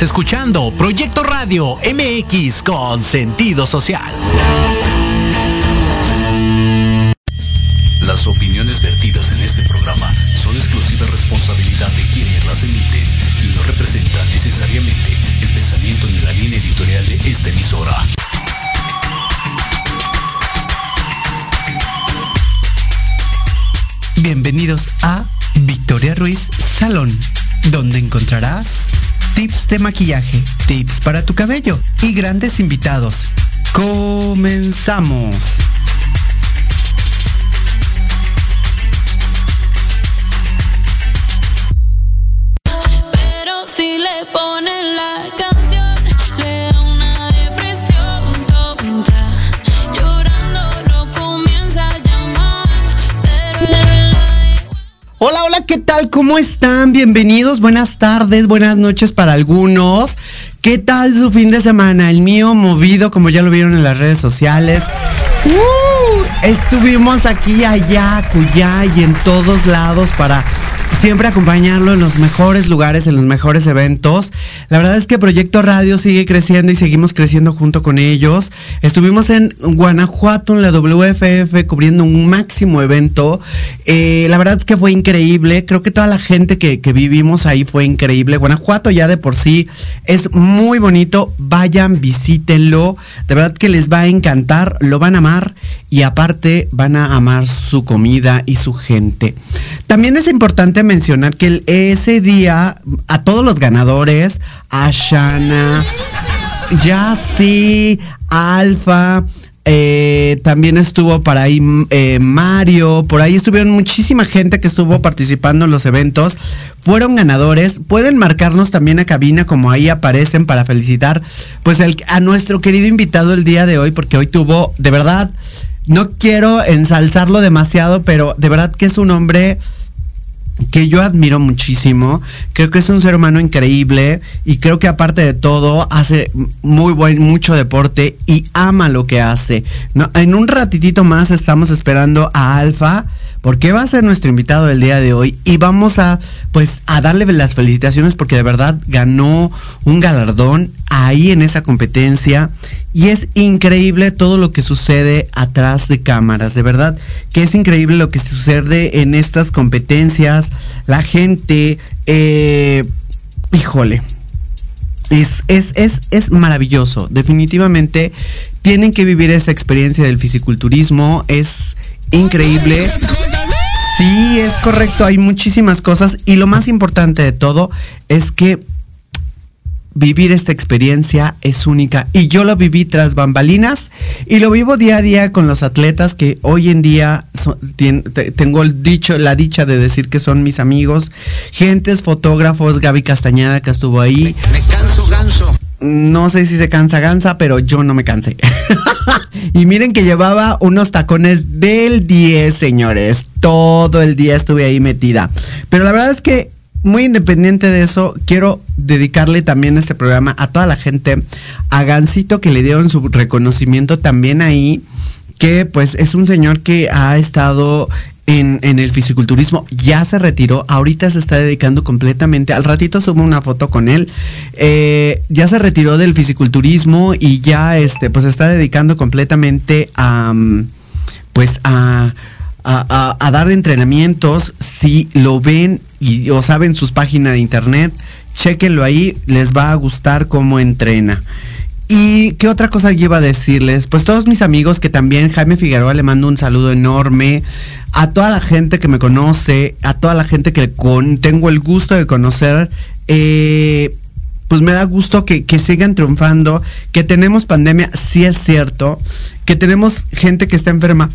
Estás escuchando Proyecto Radio MX con sentido social. Las opiniones vertidas en este programa son exclusiva responsabilidad de quienes las emiten y no representan necesariamente el pensamiento ni la línea editorial de esta emisora. Bienvenidos a Victoria Ruiz Salón, donde encontrarás tips de maquillaje, tips para tu cabello y grandes invitados. Comenzamos. ¿Cómo están? Bienvenidos, buenas tardes, buenas noches para algunos. ¿Qué tal su fin de semana? El mío movido, como ya lo vieron en las redes sociales. ¡Uh! estuvimos aquí, allá, cuyá y en todos lados para siempre acompañarlo en los mejores lugares, en los mejores eventos. La verdad es que Proyecto Radio sigue creciendo y seguimos creciendo junto con ellos. Estuvimos en Guanajuato, en la WFF, cubriendo un máximo evento. Eh, la verdad es que fue increíble. Creo que toda la gente que, que vivimos ahí fue increíble. Guanajuato ya de por sí es muy bonito. Vayan, visítenlo. De verdad que les va a encantar, lo van a amar y aparte van a amar su comida y su gente. También es importante mencionar que ese día a todos los ganadores, a Shana, Yassi, Alfa, eh, también estuvo por ahí eh, Mario, por ahí estuvieron muchísima gente que estuvo participando en los eventos, fueron ganadores, pueden marcarnos también a cabina como ahí aparecen para felicitar pues a nuestro querido invitado el día de hoy porque hoy tuvo de verdad, no quiero ensalzarlo demasiado, pero de verdad que es un hombre que yo admiro muchísimo. Creo que es un ser humano increíble y creo que aparte de todo hace muy buen mucho deporte y ama lo que hace. En un ratitito más estamos esperando a Alfa porque va a ser nuestro invitado el día de hoy y vamos a pues a darle las felicitaciones porque de verdad ganó un galardón ahí en esa competencia y es increíble todo lo que sucede atrás de cámaras, de verdad que es increíble lo que sucede en estas competencias, la gente, eh, híjole, es, es, es, es maravilloso, definitivamente tienen que vivir esa experiencia del fisiculturismo, es increíble. Sí, es correcto, hay muchísimas cosas y lo más importante de todo es que vivir esta experiencia es única y yo lo viví tras bambalinas y lo vivo día a día con los atletas que hoy en día son- tien- te- tengo el dicho la dicha de decir que son mis amigos gentes fotógrafos Gaby Castañeda que estuvo ahí Me canso ganso. no sé si se cansa gansa, pero yo no me cansé. y miren que llevaba unos tacones del 10, señores. Todo el día estuve ahí metida. Pero la verdad es que, muy independiente de eso, quiero dedicarle también este programa a toda la gente, a Gansito que le dieron su reconocimiento también ahí, que pues es un señor que ha estado en, el fisiculturismo, ya se retiró, ahorita se está dedicando completamente, al ratito subo una foto con él, eh, ya se retiró del fisiculturismo y ya este, pues está dedicando completamente a, mm, pues a, a, dar entrenamientos, si lo ven y o saben sus páginas de internet, chequenlo ahí, les va a gustar cómo entrena. ¿Y qué otra cosa iba a decirles? Pues todos mis amigos que también, Jaime Figueroa le mando un saludo enorme. A toda la gente que me conoce, a toda la gente que con, tengo el gusto de conocer, eh, pues me da gusto que, que sigan triunfando, que tenemos pandemia, sí es cierto, que tenemos gente que está enferma,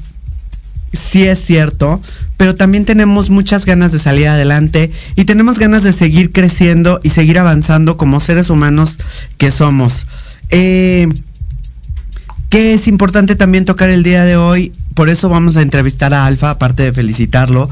sí es cierto, pero también tenemos muchas ganas de salir adelante y tenemos ganas de seguir creciendo y seguir avanzando como seres humanos que somos. Eh, que es importante también tocar el día de hoy, por eso vamos a entrevistar a Alfa, aparte de felicitarlo,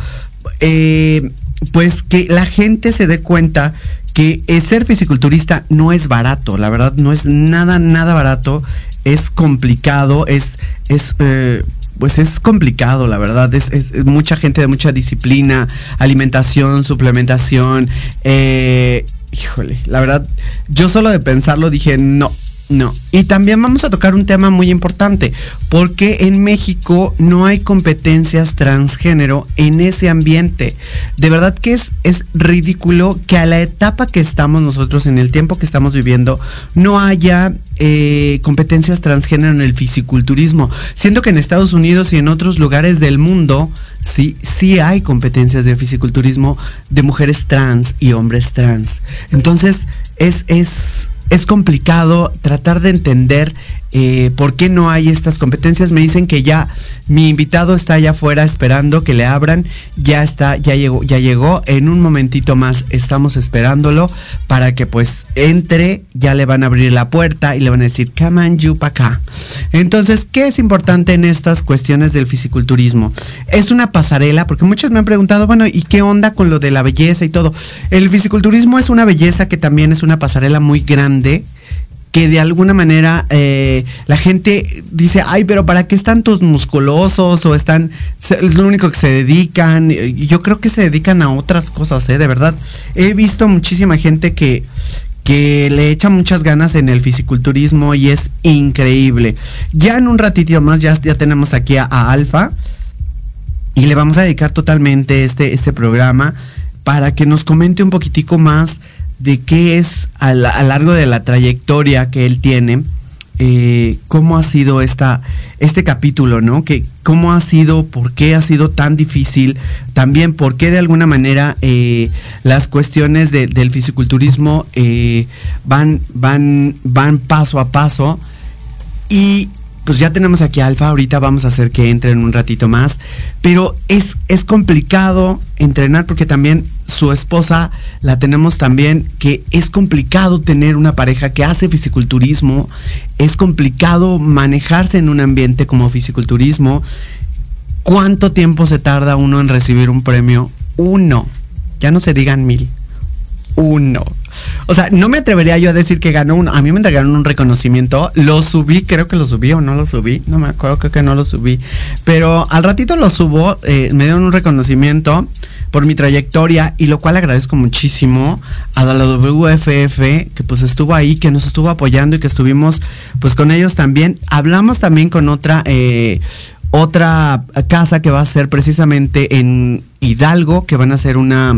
eh, pues que la gente se dé cuenta que ser fisiculturista no es barato, la verdad no es nada, nada barato, es complicado, es, es eh, pues es complicado, la verdad. Es mucha gente de mucha disciplina, alimentación, suplementación. eh, híjole, la verdad, yo solo de pensarlo dije, no, no. Y también vamos a tocar un tema muy importante, porque en México no hay competencias transgénero en ese ambiente. De verdad que es, es ridículo que a la etapa que estamos nosotros, en el tiempo que estamos viviendo, no haya eh, competencias transgénero en el fisiculturismo. Siento que en Estados Unidos y en otros lugares del mundo, sí, sí hay competencias de fisiculturismo de mujeres trans y hombres trans. Entonces, es, es, es complicado tratar de entender eh, por qué no hay estas competencias. Me dicen que ya mi invitado está allá afuera esperando que le abran. Ya está, ya llegó, ya llegó. En un momentito más estamos esperándolo para que pues entre. Ya le van a abrir la puerta y le van a decir, come on you pa' acá. Entonces, ¿qué es importante en estas cuestiones del fisiculturismo? Es una pasarela, porque muchos me han preguntado, bueno, ¿y qué onda con lo de la belleza y todo? El fisiculturismo es una belleza que también es una pasarela muy grande que de alguna manera eh, la gente dice, ay, pero ¿para qué están tus musculosos? O están, es lo único que se dedican. Yo creo que se dedican a otras cosas, ¿eh? De verdad. He visto muchísima gente que, que le echa muchas ganas en el fisiculturismo y es increíble. Ya en un ratito más ya, ya tenemos aquí a, a Alfa y le vamos a dedicar totalmente este, este programa para que nos comente un poquitico más de qué es a, la- a largo de la trayectoria que él tiene, eh, cómo ha sido esta, este capítulo, ¿no? Que, cómo ha sido, por qué ha sido tan difícil, también por qué de alguna manera eh, las cuestiones de- del fisiculturismo eh, van, van, van paso a paso. Y pues ya tenemos aquí a Alfa, ahorita vamos a hacer que entre en un ratito más, pero es, es complicado entrenar porque también su esposa la tenemos también, que es complicado tener una pareja que hace fisiculturismo, es complicado manejarse en un ambiente como fisiculturismo. ¿Cuánto tiempo se tarda uno en recibir un premio? Uno, ya no se digan mil, uno. O sea, no me atrevería yo a decir que ganó uno. A mí me entregaron un reconocimiento. Lo subí, creo que lo subí o no lo subí. No me acuerdo, creo que no lo subí. Pero al ratito lo subo. eh, me dieron un reconocimiento por mi trayectoria y lo cual agradezco muchísimo a la WFF que pues estuvo ahí, que nos estuvo apoyando y que estuvimos pues con ellos también. Hablamos también con otra eh, otra casa que va a ser precisamente en Hidalgo, que van a hacer una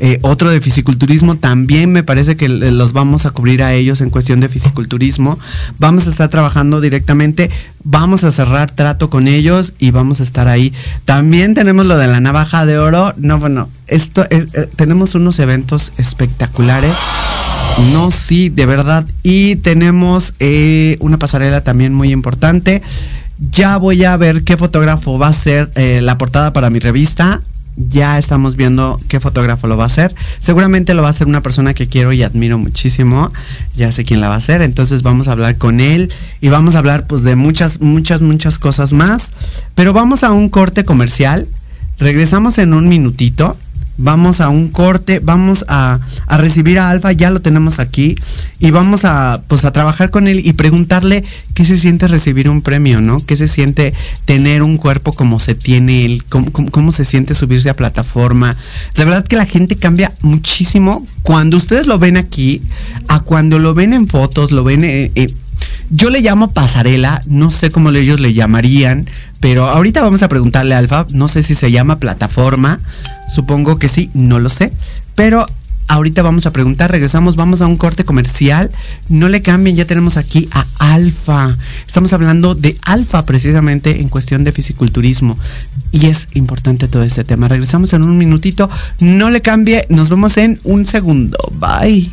eh, otro de fisiculturismo. También me parece que los vamos a cubrir a ellos en cuestión de fisiculturismo. Vamos a estar trabajando directamente, vamos a cerrar trato con ellos y vamos a estar ahí. También tenemos lo de la navaja de oro. No, bueno, esto es- eh, tenemos unos eventos espectaculares. No, sí, de verdad. Y tenemos eh, una pasarela también muy importante. Ya voy a ver qué fotógrafo va a ser eh, la portada para mi revista. Ya estamos viendo qué fotógrafo lo va a hacer. Seguramente lo va a hacer una persona que quiero y admiro muchísimo. Ya sé quién la va a hacer. Entonces vamos a hablar con él y vamos a hablar pues de muchas, muchas, muchas cosas más. Pero vamos a un corte comercial. Regresamos en un minutito. Vamos a un corte, vamos a, a recibir a Alfa, ya lo tenemos aquí, y vamos a pues a trabajar con él y preguntarle qué se siente recibir un premio, ¿no? ¿Qué se siente tener un cuerpo como se tiene él? ¿Cómo, cómo- se siente subirse a plataforma? La verdad que la gente cambia muchísimo cuando ustedes lo ven aquí, a cuando lo ven en fotos, lo ven eh, yo le llamo pasarela, no sé cómo ellos le llamarían, pero ahorita vamos a preguntarle a Alfa, no sé si se llama plataforma, supongo que sí, no lo sé, pero ahorita vamos a preguntar, regresamos, vamos a un corte comercial, no le cambien, ya tenemos aquí a Alfa, estamos hablando de Alfa precisamente en cuestión de fisiculturismo. Y es importante todo este tema. Regresamos en un minutito. No le cambie. Nos vemos en un segundo. Bye.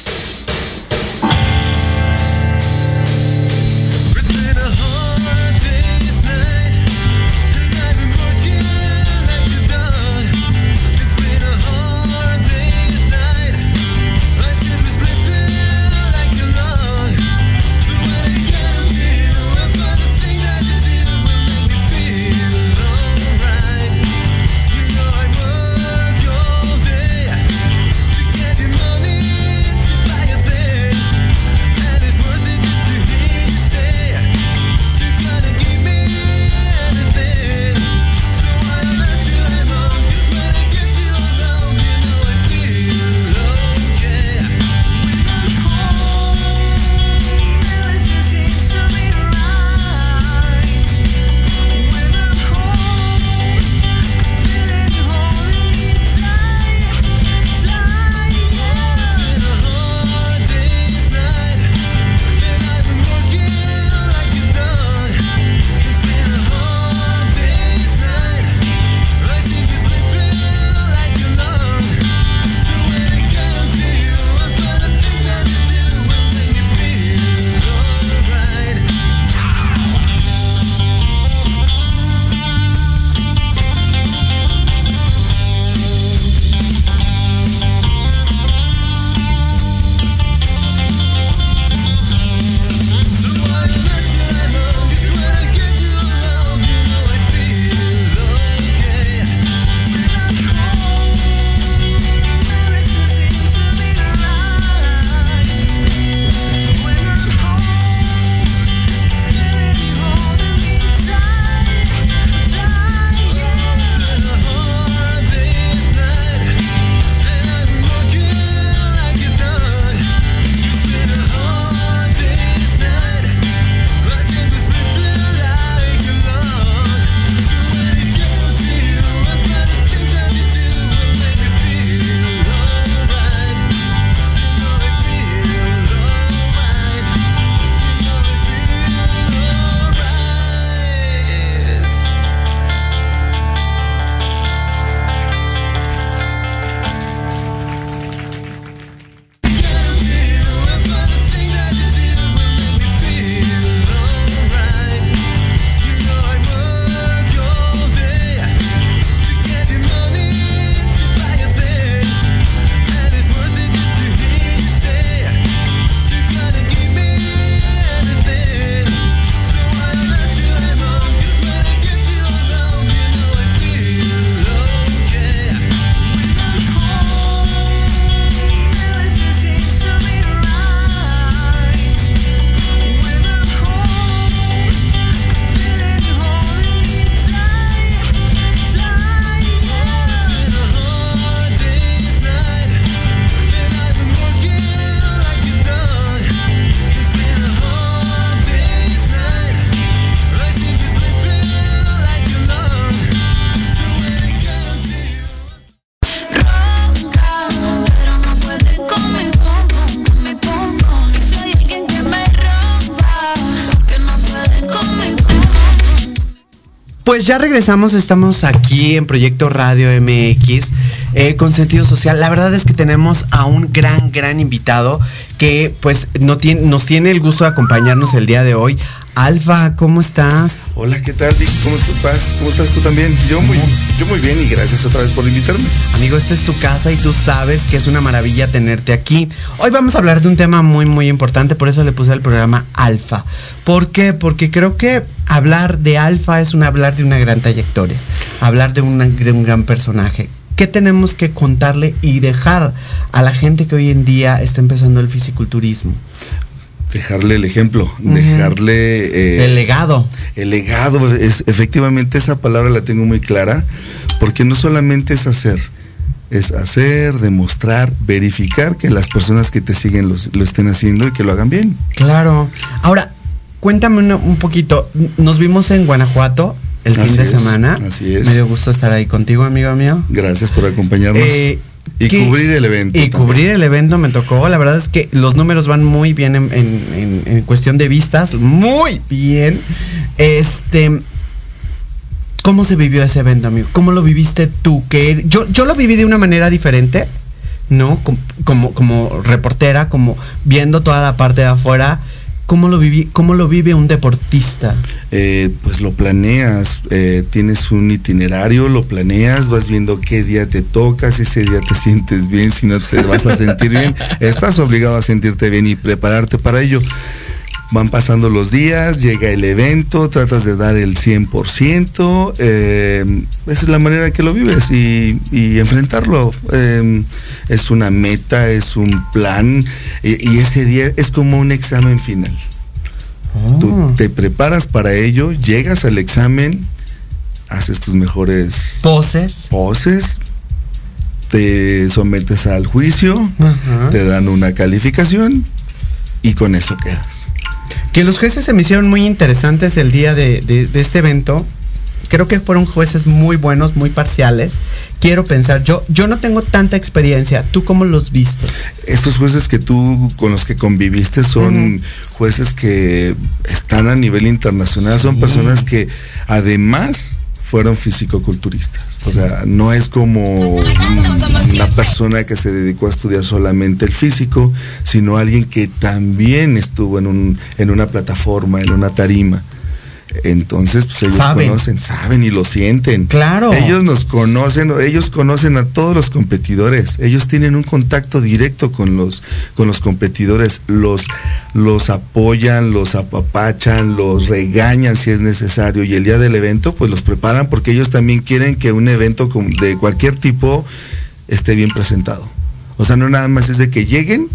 Ya regresamos, estamos aquí en Proyecto Radio MX eh, con sentido social. La verdad es que tenemos a un gran, gran invitado que pues no tiene, nos tiene el gusto de acompañarnos el día de hoy. Alfa, ¿cómo estás? Hola, ¿qué tal, Vic? ¿Cómo estás? ¿Cómo estás tú también? Yo muy, yo muy bien y gracias otra vez por invitarme. Amigo, esta es tu casa y tú sabes que es una maravilla tenerte aquí. Hoy vamos a hablar de un tema muy, muy importante, por eso le puse al programa Alfa. ¿Por qué? Porque creo que hablar de Alfa es un hablar de una gran trayectoria, hablar de, una- de un gran personaje. ¿Qué tenemos que contarle y dejar a la gente que hoy en día está empezando el fisiculturismo? Dejarle el ejemplo, dejarle eh, el legado. el legado. Es, efectivamente, esa palabra la tengo muy clara, porque no solamente es hacer, es hacer, demostrar, verificar que las personas que te siguen los- lo estén haciendo y que lo hagan bien. Claro. Ahora, cuéntame una- un poquito. Nos vimos en Guanajuato el fin de es, semana. así es. Me dio gusto estar ahí contigo, amigo mío. Gracias por acompañarnos. Eh, y ¿qué- cubrir el evento. Y también. cubrir el evento me tocó. La verdad es que los números van muy bien en, en- en- en cuestión de vistas. Muy bien. Este. ¿Cómo se vivió ese evento, amigo? ¿Cómo lo viviste tú? Que yo, yo lo viví de una manera diferente, ¿no? Com- Como, como reportera, como viendo toda la parte de afuera. ¿Cómo lo cómo lo vive un deportista? Eh, pues lo planeas, eh, tienes un itinerario, lo planeas, vas viendo qué día te toca, si ese día te sientes bien, si no te vas a sentir bien, estás obligado a sentirte bien y prepararte para ello. Van pasando los días, llega el evento, tratas de dar el 100%, eh, esa es la manera que lo vives y, y enfrentarlo. eh, es una meta, es un plan y- y ese día es como un examen final. Tú Oh. te preparas para ello, llegas al examen, haces tus mejores Poses. poses, te sometes al juicio, te dan una calificación y con eso quedas. Que los jueces se me hicieron muy interesantes el día de, de- de este evento. Creo que fueron jueces muy buenos, muy parciales. Quiero pensar, yo, yo no tengo tanta experiencia. ¿Tú cómo los viste? Estos jueces que tú con los que conviviste son jueces que están a nivel internacional, son Sí. personas que además fueron fisicoculturistas. O sea, no es como un- una persona que se dedicó a estudiar solamente el físico, sino alguien que también estuvo en, un, en una plataforma, en una tarima. Entonces, pues ellos Saben. conocen, saben y lo sienten. Claro. Ellos nos conocen, ellos conocen a todos los competidores. Ellos tienen un contacto directo con los, con los competidores. Los, los apoyan, los apapachan, los regañan si es necesario. Y el día del evento, pues los preparan porque ellos también quieren que un evento de cualquier tipo esté bien presentado. O sea, no nada más es de que lleguen,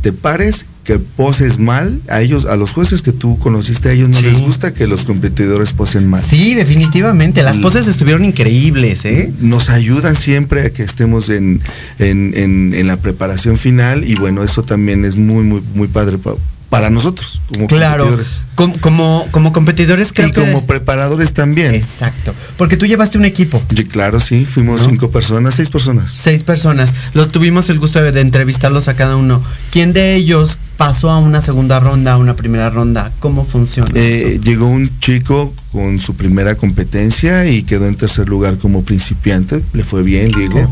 te pares, que poses mal. A ellos, a los jueces que tú conociste, a ellos no Sí. les gusta que los competidores posen mal. Sí, definitivamente. Las poses estuvieron increíbles, ¿eh? nos ayudan siempre a que estemos en, en, en- en la preparación final y bueno, eso también es muy, muy, muy padre pa- para nosotros como Claro. competidores. Com- Como, como competidores creo y que... como preparadores también. Exacto. Porque tú llevaste un equipo. Y claro, sí, fuimos ¿No? cinco personas, seis personas. Seis personas. Los tuvimos el gusto de, de entrevistarlos a cada uno. ¿Quién de ellos pasó a una segunda ronda, a una primera ronda? ¿Cómo funciona? Eh, llegó un chico con su primera competencia y quedó en tercer lugar como principiante. Le fue bien, bueno.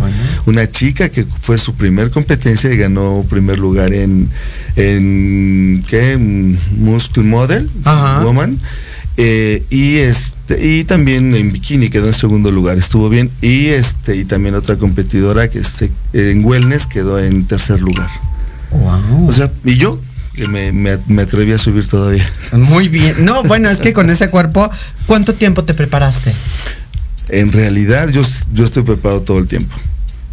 Una chica que fue su primer competencia y ganó primer lugar en, en ¿qué? Muscle Model, Ajá. Woman. Eh, y este y también en bikini quedó en segundo lugar estuvo bien y este y también otra competidora que se, en wellness quedó en tercer lugar Wow. o sea y yo que me, me, me atreví a subir todavía Muy bien. No, bueno, es que con ese cuerpo, ¿cuánto tiempo te preparaste? En realidad yo, yo estoy preparado todo el tiempo.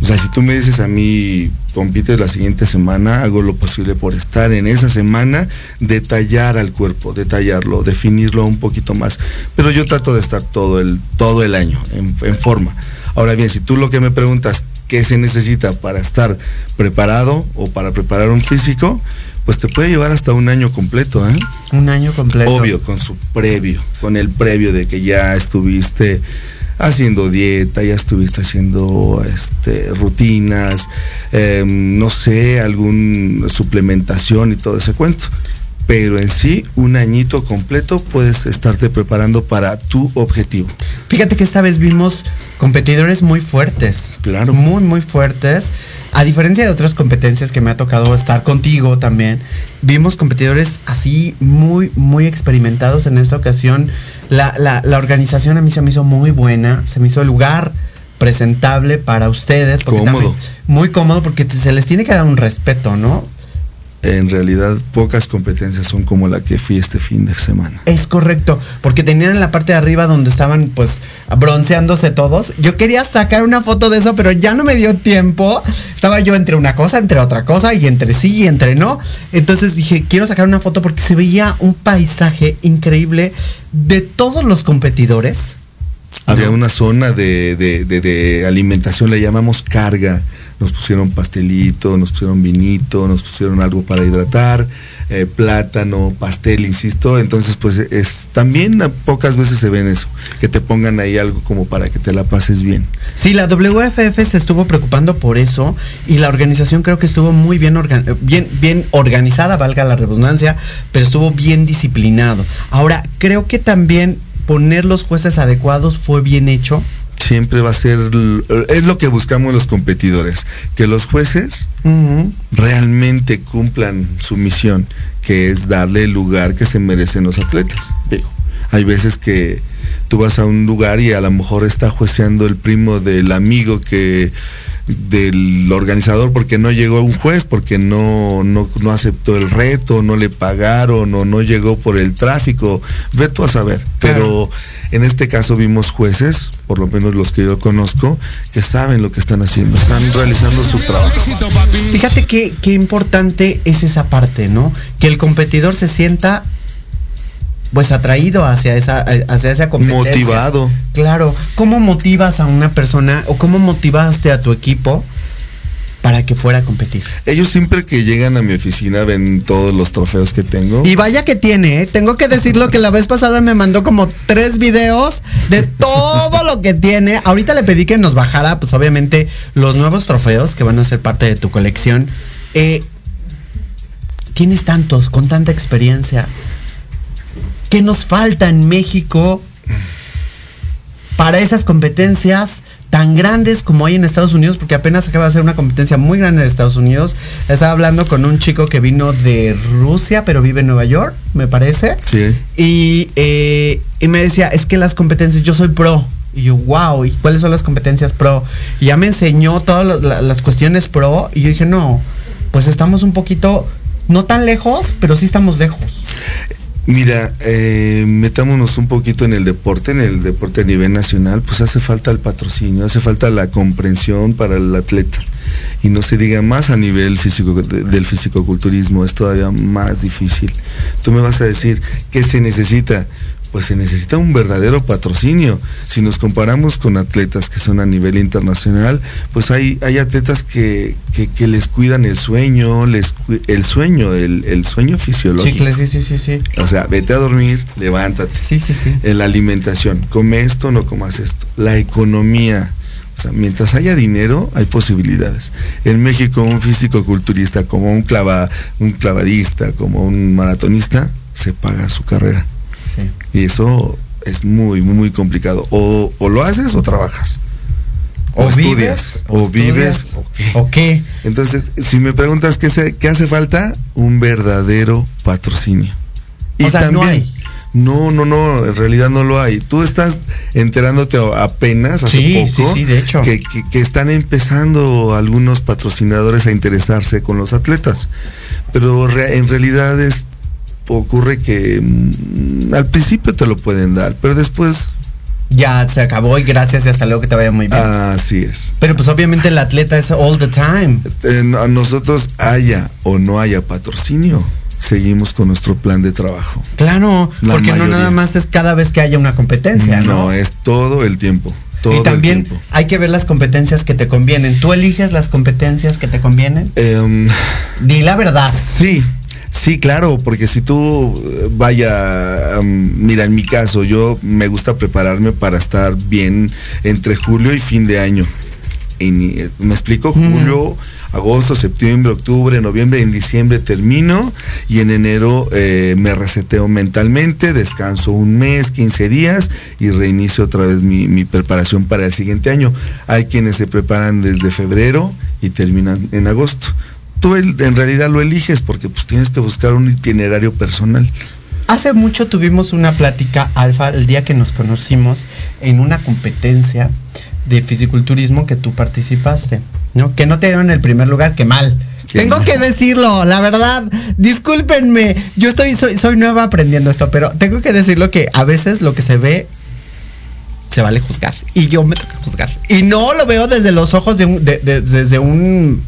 O sea, si tú me dices a mí, compites la siguiente semana, hago lo posible por estar en esa semana, detallar al cuerpo, detallarlo, definirlo un poquito más. Pero yo trato de estar todo el, todo el año en, en forma. Ahora bien, si tú lo que me preguntas, ¿qué se necesita para estar preparado o para preparar un físico? Pues te puede llevar hasta un año completo, ¿eh? Un año completo. Obvio, con su previo, con el previo de que ya estuviste haciendo dieta, ya estuviste haciendo este, rutinas, eh, no sé, algún suplementación y todo ese cuento. Pero en sí, un añito completo puedes estarte preparando para tu objetivo. Fíjate que esta vez vimos competidores muy fuertes. Claro. Muy, muy fuertes. A diferencia de otras competencias que me ha tocado estar contigo también, vimos competidores así muy, muy experimentados en esta ocasión. La, la- la organización a mí se me hizo muy buena, se me hizo el lugar presentable para ustedes. Cómodo. también- muy cómodo porque se les tiene que dar un respeto, ¿no? En realidad, pocas competencias son como la que fui este fin de semana. Es correcto, porque tenían en la parte de arriba donde estaban pues bronceándose todos. Yo quería sacar una foto de eso, pero ya no me dio tiempo. Estaba yo entre una cosa, entre otra cosa, y entre sí y entre no. Entonces dije, quiero sacar una foto porque se veía un paisaje increíble de todos los competidores. Había una zona de, de- de- de alimentación, le llamamos carga. Nos pusieron pastelito, nos pusieron vinito, nos pusieron algo para hidratar, eh, plátano, pastel, insisto. Entonces, pues es también pocas veces se ven eso, que te pongan ahí algo como para que te la pases bien. Sí, la WFF se estuvo preocupando por eso y la organización creo que estuvo muy bien, bien, bien organizada, valga la redundancia, pero estuvo bien disciplinado. Ahora, creo que también poner los jueces adecuados fue bien hecho. Siempre va a ser, es lo que buscamos los competidores, que los jueces realmente cumplan su misión, que es darle el lugar que se merecen los atletas. Digo, hay veces que tú vas a un lugar y a lo mejor está jueceando el primo del amigo que del organizador porque no llegó un juez, porque no, no, no aceptó el reto, no le pagaron o no llegó por el tráfico. Ve tú a saber. Pero en este caso vimos jueces, por lo menos los que yo conozco, que saben lo que están haciendo, están realizando su trabajo. Fíjate qué, qué importante es esa parte, ¿no? Que el competidor se sienta pues atraído hacia esa, hacia esa competencia. Motivado. Claro. ¿Cómo motivas a una persona o cómo motivaste a tu equipo para que fuera a competir? Ellos siempre que llegan a mi oficina ven todos los trofeos que tengo. Y vaya que tiene, ¿eh? tengo que decirlo que la vez pasada me mandó como tres videos de todo lo que tiene. Ahorita le pedí que nos bajara, pues obviamente, los nuevos trofeos que van a ser parte de tu colección. Eh, tienes tantos, con tanta experiencia. ¿Qué nos falta en México para esas competencias tan grandes como hay en Estados Unidos? Porque apenas acaba de hacer una competencia muy grande en Estados Unidos. Estaba hablando con un chico que vino de Rusia, pero vive en Nueva York, me parece. Sí. Y, eh, y me decía, es que las competencias, yo soy pro. Y yo, wow, ¿y cuáles son las competencias pro? Y ya me enseñó todas las- la- las cuestiones pro. Y yo dije, no, pues estamos un poquito, no tan lejos, pero sí estamos lejos. Mira, eh, metámonos un poquito en el deporte, en el deporte a nivel nacional, pues hace falta el patrocinio, hace falta la comprensión para el atleta. Y no se diga más a nivel físico de- del fisicoculturismo, es todavía más difícil. Tú me vas a decir, ¿qué se necesita? Pues se necesita un verdadero patrocinio. Si nos comparamos con atletas que son a nivel internacional, pues hay, hay atletas que, que, que les cuidan el sueño, les el sueño, el, el sueño fisiológico. Sí, sí, sí, sí. O sea, vete a dormir, levántate. Sí, sí, sí. La alimentación, come esto, no comas esto. La economía. O sea, mientras haya dinero, hay posibilidades. En México, un físico culturista, como un, clava, un clavadista, como un maratonista, se paga su carrera. Sí. Y eso es muy, muy, complicado. O, o lo haces o trabajas. O, O vives, estudias, o vives, o qué. ¿O qué? Entonces, si me preguntas qué, se- qué hace falta, un verdadero patrocinio. O sea, no hay. No, no, no, en realidad no lo hay. Tú estás enterándote apenas hace Sí, poco sí, sí, de hecho. Que, que- que están empezando algunos patrocinadores a interesarse con los atletas. Pero re- en realidad es ocurre que mm, al principio te lo pueden dar, pero después Ya se acabó y gracias y hasta luego que te vaya muy bien. así es. Pero pues obviamente el atleta es all the time. A nosotros haya o no haya patrocinio, seguimos con nuestro plan de trabajo. Claro, La porque no nada más es cada vez que haya una competencia, ¿no? No, es todo el tiempo. Todo y también el hay que ver las competencias que te convienen. ¿Tú eliges las competencias que te convienen? Em, Di la verdad. sí, sí, claro, porque si tú vaya, mira, en mi caso, yo me gusta prepararme para estar bien entre julio y fin de año. ini- eh, me explico, julio, agosto, septiembre, octubre, noviembre, en diciembre termino y en enero eh, me reseteo mentalmente, descanso un mes, 15 días y reinicio otra vez mi, mi preparación para el siguiente año. Hay quienes se preparan desde febrero y terminan en agosto. Tú en realidad lo eliges porque pues tienes que buscar un itinerario personal. Hace mucho tuvimos una plática, Alfa, el día que nos conocimos en una competencia de fisiculturismo que tú participaste, ¿no? Que no te dieron el primer lugar, que mal. Tengo que decirlo, la verdad. Discúlpenme. Yo estoy, soy, soy nueva aprendiendo esto, pero tengo que decirlo que a veces lo que se ve se vale juzgar. Y yo me toca juzgar. Y no lo veo desde los ojos de un, de- de- desde un,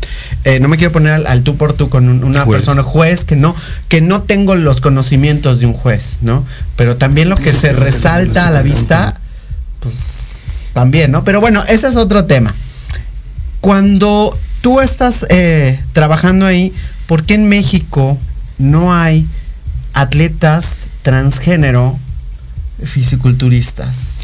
eh, no me quiero poner al, al tú por tú con un- una Juez. persona juez que no, que no tengo los conocimientos de un juez, ¿no? Pero también lo que se que resalta a la vista, pues también, ¿no? Pero bueno, ese es otro tema. Cuando tú estás eh, trabajando ahí, ¿por qué en México no hay atletas transgénero fisiculturistas?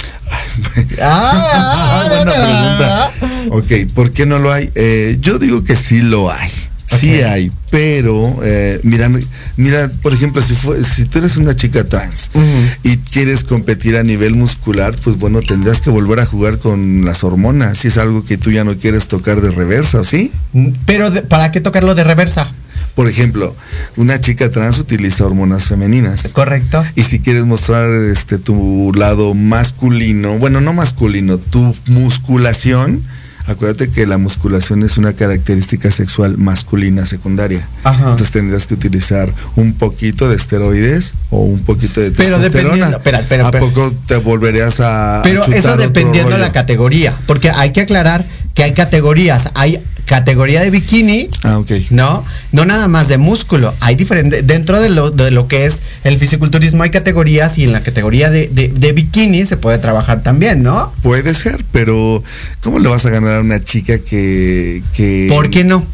Ah, Buena pregunta. Ok, ¿por qué no lo hay? Eh, yo digo que sí lo hay. Sí hay, pero eh, mira, mira, por ejemplo, si fue, si tú eres una chica trans y quieres competir a nivel muscular, pues bueno, tendrás que volver a jugar con las hormonas, si es algo que tú ya no quieres tocar de reversa, ¿o sí? Pero ¿para qué tocarlo de reversa? Por ejemplo, una chica trans utiliza hormonas femeninas. ¿Correcto? Y si quieres mostrar este tu lado masculino, bueno, no masculino, tu musculación, acuérdate que la musculación es una característica sexual masculina secundaria. Ajá. Entonces tendrías que utilizar un poquito de esteroides o un poquito de Pero testosterona. dependiendo- espera, espera, ¿A poco te volverías a a Pero chutar eso dependiendo de la categoría. Porque hay que aclarar que hay categorías. Hay categoría de bikini, Ah, ok. ¿no? No nada más de músculo. Hay diferente, dentro de lo, de lo que es el fisiculturismo hay categorías y en la categoría de, de- de bikini se puede trabajar también, ¿no? Puede ser, pero ¿cómo le vas a ganar a una chica que... que ¿Por qué no?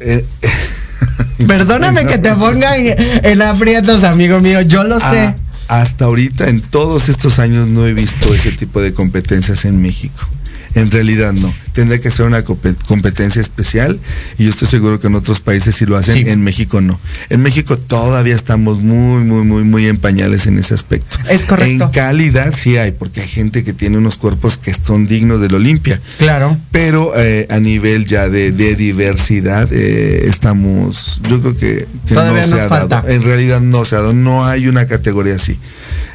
eh, Perdóname que te ponga en, en aprietos, amigo mío. Yo lo sé. Ah, hasta ahorita, en todos estos años, no he visto ese tipo de competencias en México. En realidad no. Tendría que ser una compe- competencia especial y yo estoy seguro que en otros países sí lo hacen, Sí. en México no. En México todavía estamos muy, muy, muy, muy en pañales en ese aspecto. Es correcto. En calidad sí hay, porque hay gente que tiene unos cuerpos que son dignos del Olimpia. Claro. Pero eh, a nivel ya de, de diversidad eh, estamos, yo creo que, que Todavía no se ha falta. dado. En realidad no se ha dado, no hay una categoría así.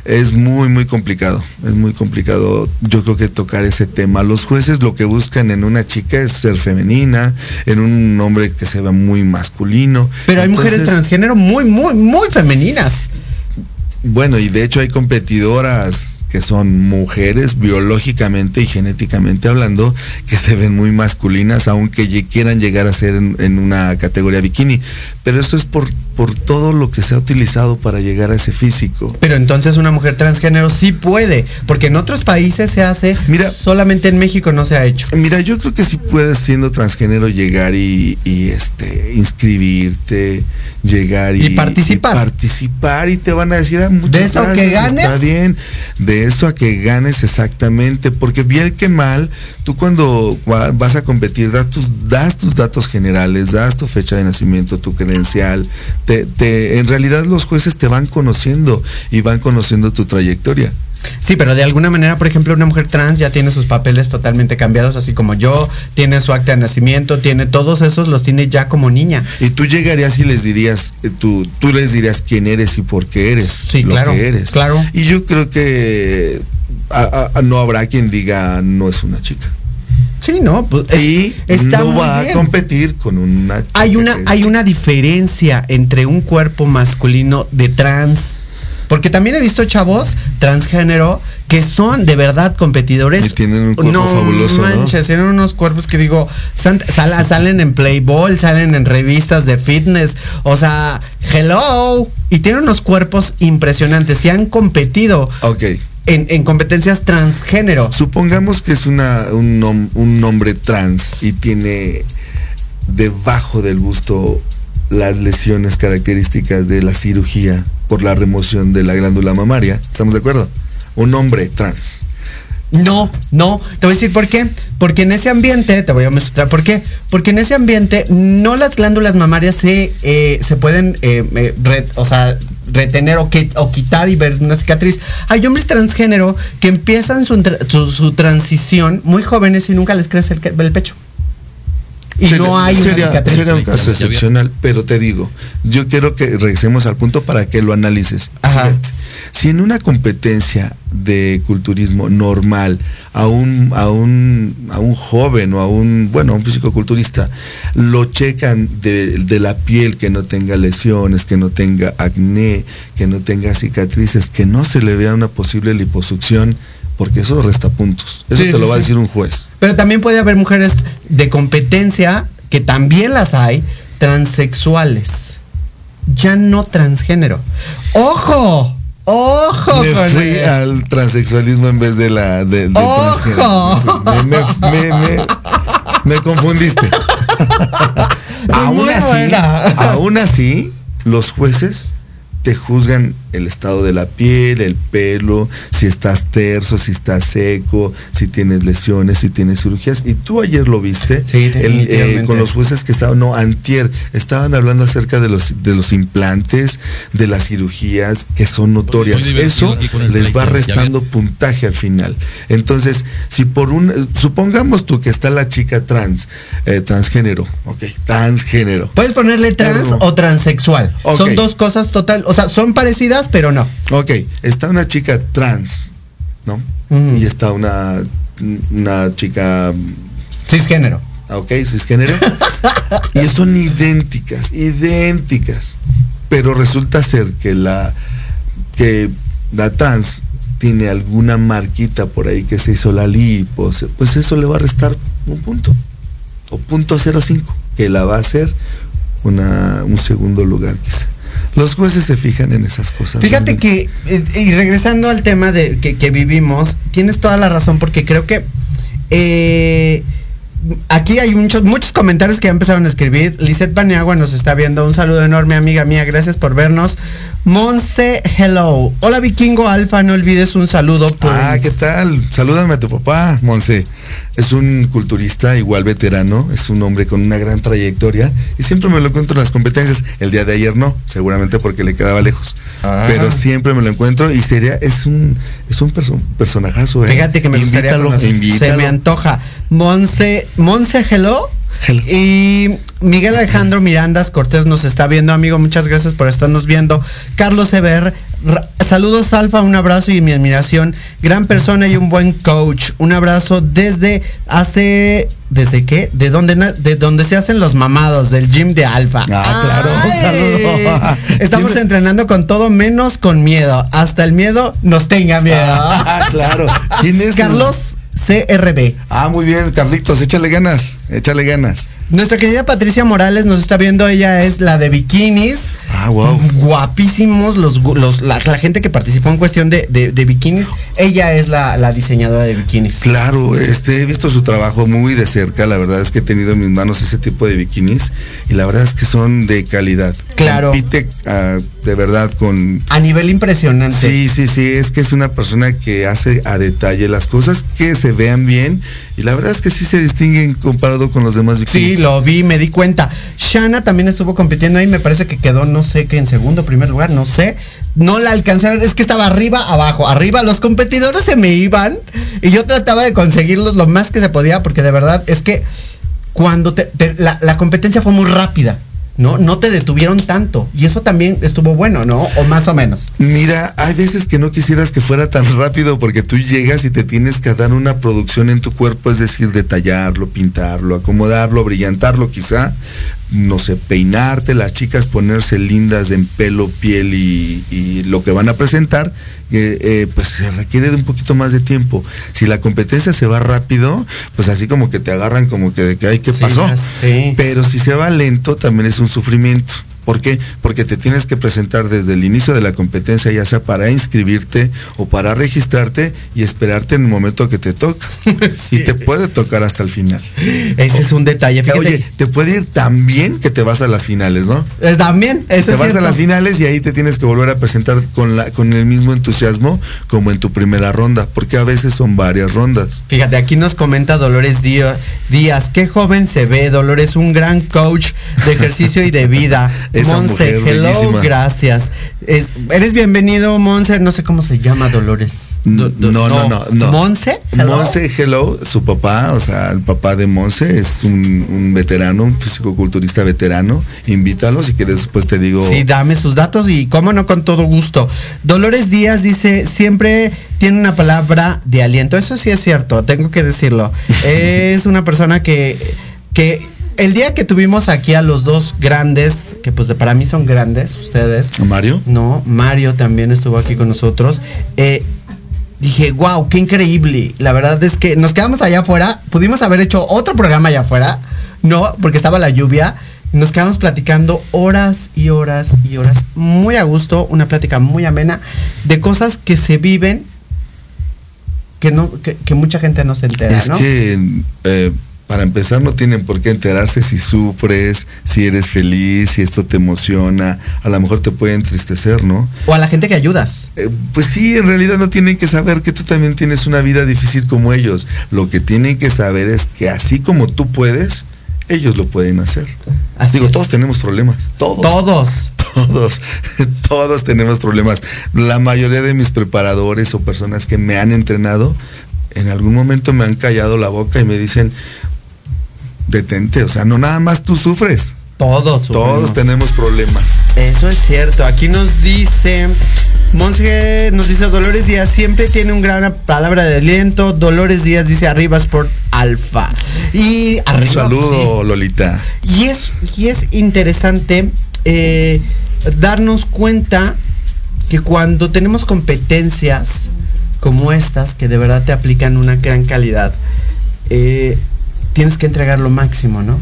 Es muy, muy complicado, es muy complicado yo creo que tocar ese tema. Los jueces lo que buscan en una chica es ser femenina, en un hombre que se vea muy masculino. Pero hay mujeres transgénero muy, muy, muy femeninas. bueno, y de hecho hay competidoras que son mujeres biológicamente y genéticamente hablando que se ven muy masculinas aunque quieran llegar a ser en, en una categoría bikini. Pero eso es por, por todo lo que se ha utilizado para llegar a ese físico. Pero entonces una mujer transgénero sí puede, porque en otros países se hace, Mira- solamente en México no se ha hecho. Mira, yo creo que sí puedes siendo transgénero llegar y, y, este inscribirte, llegar y, Y participar. y participar y te van a decir, ah, muchas De eso que gracias, ganes. Está bien, de eso a que ganes exactamente, porque bien que mal, tú cuando va- vas a competir das tus, das tus datos generales, das tu fecha de nacimiento, tu credencial, te, te, en realidad los jueces te van conociendo y van conociendo tu trayectoria. Sí, pero de alguna manera, por ejemplo, una mujer trans ya tiene sus papeles totalmente cambiados, así como yo, tiene su acta de nacimiento, tiene todos esos, los tiene ya como niña. Y tú llegarías y les dirías, eh, tú, tú les dirías quién eres y por qué eres Sí, lo claro, que eres. claro. Y yo creo que a- a- no habrá quien diga no es una chica. Sí, no, pues Y está no va a competir con una Hay una, es hay una diferencia entre un cuerpo masculino de trans. Porque también he visto chavos transgénero que son de verdad competidores. Y tienen un cuerpo fabuloso, ¿no? manches, tienen unos cuerpos que digo, sal- salen en Playboy, salen en revistas de fitness. O sea, hello. Y tienen unos cuerpos impresionantes y han competido Ok. En, en competencias transgénero. Supongamos que es una, un, nom- un hombre trans y tiene debajo del busto las lesiones características de la cirugía por la remoción de la glándula mamaria. ¿Estamos de acuerdo? Un hombre trans. No, no, te voy a decir por qué. Porque en ese ambiente, te voy a mostrar por qué. Porque en ese ambiente no las glándulas mamarias se, eh, se pueden, eh, eh, re- o sea, retener o, que- o quitar y ver una cicatriz. Hay hombres transgénero que empiezan su, su- transición muy jóvenes y nunca les crece el, el pecho. Y Sería- no hay una sería, cicatriz. sería un caso excepcional, pero te digo, yo quiero que regresemos al punto para que lo analices. Ajá. Si en una competencia de culturismo normal a un, a un, a un joven o a un, bueno, a un fisicoculturista, lo checan de, de la piel, que no tenga lesiones, que no tenga acné, que no tenga cicatrices, que no se le vea una posible liposucción, porque eso resta puntos. Eso Sí, te lo va a decir un juez. Pero también puede haber mujeres de competencia, que también las hay, transexuales. Ya no transgénero. ¡Ojo! ¡Ojo! Me fui él! al transexualismo en vez de la de, del ¡Ojo! transgénero. Me, me- me- me- me confundiste. aún, así, aún así, los jueces te juzgan el estado de la piel, el pelo, si estás terso, si estás seco, si tienes lesiones, si tienes cirugías. Y tú ayer lo viste Sí, el, eh, con los jueces que estaban, no, antier, estaban hablando acerca de los, de los implantes, de las cirugías que son notorias. Eso les va restando puntaje al final. Entonces, si por un, supongamos tú que está la chica trans, eh, transgénero, ok, transgénero. Puedes ponerle trans o transexual. Son dos cosas total, o sea, son parecidas, pero no. Ok, está una chica trans, ¿no? Ujú. Y está una, una chica Cisgénero. Ah, ok, cisgénero. y son idénticas, idénticas. Pero resulta ser que la que la trans tiene alguna marquita por ahí que se hizo la lipo, pues eso le va a restar un punto. O punto 05, que la va a hacer una, un segundo lugar quizá. Los jueces se fijan en esas cosas. Fíjate realmente. que, eh, y regresando al tema de que, que vivimos, tienes toda la razón, porque creo que eh, aquí hay muchos, muchos comentarios que ya empezaron a escribir. Lisette Baniagua nos está viendo. Un saludo enorme, amiga mía. Gracias por vernos. Monse, hello. Hola, vikingo alfa. No olvides un saludo. pues. Ah, ¿qué tal? Salúdame a tu papá, Monse. Es un culturista igual veterano, es un hombre con una gran trayectoria y siempre me lo encuentro en las competencias. El día de ayer no, seguramente porque le quedaba lejos. Ah. Pero siempre me lo encuentro y sería, es un, es un perso- personajazo, ¿eh? Fíjate que me gustaría Invítalo. Se invítalo. me antoja. Monse, Monse, hello. Hello. Y Miguel Alejandro Mirandas Cortés nos está viendo, amigo. Muchas gracias por estarnos viendo. Carlos Eber, saludos Alfa, un abrazo y mi admiración. Gran persona y un buen coach. Un abrazo desde hace. ¿Desde qué? De donde, na- de se hacen los mamados, del gym de Alfa. Ah, claro, saludo. Estamos Siempre- entrenando con todo menos con miedo. Hasta el miedo nos tenga miedo. Ah, claro. ¿Quién es? Carlos CRB. Ah, muy bien, Carlitos, échale ganas, échale ganas. Nuestra querida Patricia Morales nos está viendo, ella es la de bikinis. Ah, wow. Guapísimos los, los la, la gente que participó en cuestión de, de- de bikinis. Ella es la, la diseñadora de bikinis. Claro, este, he visto su trabajo muy de cerca, la verdad es que he tenido en mis manos ese tipo de bikinis y la verdad es que son de calidad. Claro. Compite ah, de verdad con... A nivel impresionante. Sí, sí, sí, es que es una persona que hace a detalle las cosas, que se vean bien y la verdad es que sí se distinguen comparado con los demás bikinis. Sí, lo vi, me di cuenta. Shana también estuvo compitiendo ahí, me parece que quedó, no sé qué, en segundo, primer lugar, no sé. No la alcancé a ver, es que estaba arriba, abajo, arriba. Los competidores se me iban y yo trataba de conseguirlos lo más que se podía, porque de verdad es que cuando te, te- la, la competencia fue muy rápida, ¿no? No te detuvieron tanto. Y eso también estuvo bueno, ¿no? O más o menos. Mira, hay veces que no quisieras que fuera tan rápido porque tú llegas y te tienes que dar una producción en tu cuerpo, es decir, detallarlo, pintarlo, acomodarlo, brillantarlo quizá, no sé, peinarte, las chicas ponerse lindas en pelo, piel y, y lo que van a presentar, eh, eh, pues se requiere de un poquito más de tiempo. Si la competencia se va rápido, pues así como que te agarran como que de que, ay, ¿qué pasó? Pero si se va lento, también es un sufrimiento. ¿Por qué? Porque te tienes que presentar desde el inicio de la competencia, ya sea para inscribirte o para registrarte y esperarte en el momento que te toca. Sí. Y te puede tocar hasta el final. Ese es un detalle. Fíjate, Oye, te puede ir tan bien que te vas a las finales, ¿no? también, eso te es vas a las finales y ahí te tienes que volver a presentar con, la, con el mismo entusiasmo como en tu primera ronda, porque a veces son varias rondas. Fíjate, aquí nos comenta Dolores Díaz, qué joven se ve, Dolores, un gran coach de ejercicio y de vida. Esa Monse, mujer hello, bellísima. gracias. Es- eres bienvenido, Monse, no sé cómo se llama Dolores. No, Do- no, no, no. ¿Monse? Hello. Monse Hello, su papá, o sea, el papá de Monse es un, un veterano, un fisicoculturista veterano. Invítalo si quieres, después te digo. Sí, dame sus datos y cómo no, con todo gusto. Dolores Díaz dice, siempre tiene una palabra de aliento. Eso sí es cierto, tengo que decirlo. es una persona que, que el día que tuvimos aquí a los dos grandes, que pues de- para mí son grandes, ustedes. Mario. No, Mario también estuvo aquí con nosotros. Eh, dije, wow, qué increíble. La verdad es que nos quedamos allá afuera. Pudimos haber hecho otro programa allá afuera. No, porque estaba la lluvia. Nos quedamos platicando horas y horas y horas. Muy a gusto, una plática muy amena de cosas que se viven que no que, que mucha gente no se entera, Es ¿no? que eh, para empezar no tienen por qué enterarse si sufres, si eres feliz, si esto te emociona, a lo mejor te puede entristecer, ¿no? O a la gente que ayudas. Eh, pues sí, en realidad no tienen que saber que tú también tienes una vida difícil como ellos. Lo que tienen que saber es que así como tú puedes, ellos lo pueden hacer. Así Digo, es. todos tenemos problemas, todos. Todos. Todos, todos tenemos problemas. La mayoría de mis preparadores o personas que me han entrenado, en algún momento me han callado la boca y me dicen, detente, o sea, no nada más tú sufres, Todos. todos sufrimos. tenemos problemas. Eso es cierto. Aquí nos dice. Monse nos dice Dolores Díaz siempre tiene un gran palabra de aliento. Dolores Díaz dice arriba Sport Alfa. Y Un arriba. saludo, Lolita. sí. Y es, y es interesante eh, darnos cuenta que cuando tenemos competencias como estas, que de verdad te aplican una gran calidad, eh, tienes que entregar lo máximo, ¿no?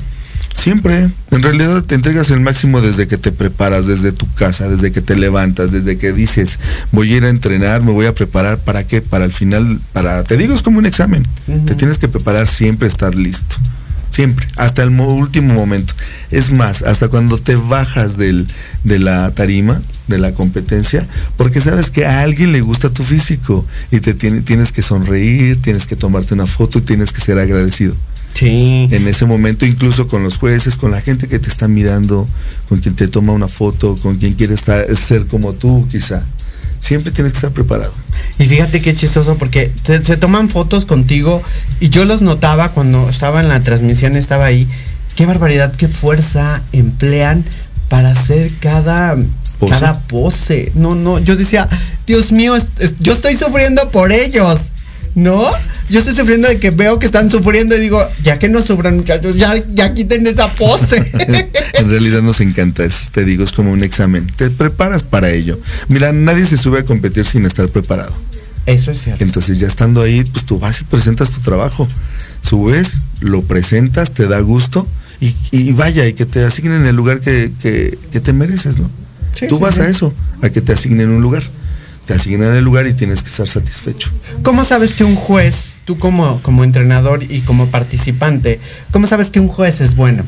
Siempre, en realidad te entregas el máximo desde que te preparas, desde tu casa, desde que te levantas, desde que dices, voy a ir a entrenar, me voy a preparar, ¿para qué? Para el final, para, te digo, es como un examen, te tienes que preparar siempre, estar listo, siempre, hasta el mo- último momento. Es más, hasta cuando te bajas del, de la tarima, de la competencia, porque sabes que a alguien le gusta tu físico y te tiene- tienes que sonreír, tienes que tomarte una foto y tienes que ser agradecido Sí. en ese momento, incluso con los jueces, con la gente que te está mirando, con quien te toma una foto, con quien quiere estar, ser como tú, quizá. Siempre tienes que estar preparado. Y fíjate qué chistoso porque te- se toman fotos contigo y yo los notaba cuando estaba en la transmisión, estaba ahí. Qué barbaridad, qué fuerza emplean para hacer cada ¿Pose? cada pose. No, no, yo decía, Dios mío, yo estoy sufriendo por ellos. ¿No? Yo estoy sufriendo de que veo que están sufriendo y digo, ya que no sufran muchachos, ya, ya quiten esa pose. en realidad nos encanta, es- te digo, es como un examen. Te preparas para ello. Mira, nadie se sube a competir sin estar preparado. Eso es cierto. Entonces ya estando ahí, pues tú vas y presentas tu trabajo. Subes, lo presentas, te da gusto y, y vaya, y que te asignen el lugar que, que- que te mereces, ¿no? Sí, tú sí, vas sí. a eso, a que te asignen un lugar. Te asignan el lugar y tienes que estar satisfecho. ¿Cómo sabes que un juez, tú como, como entrenador y como participante, cómo sabes que un juez es bueno?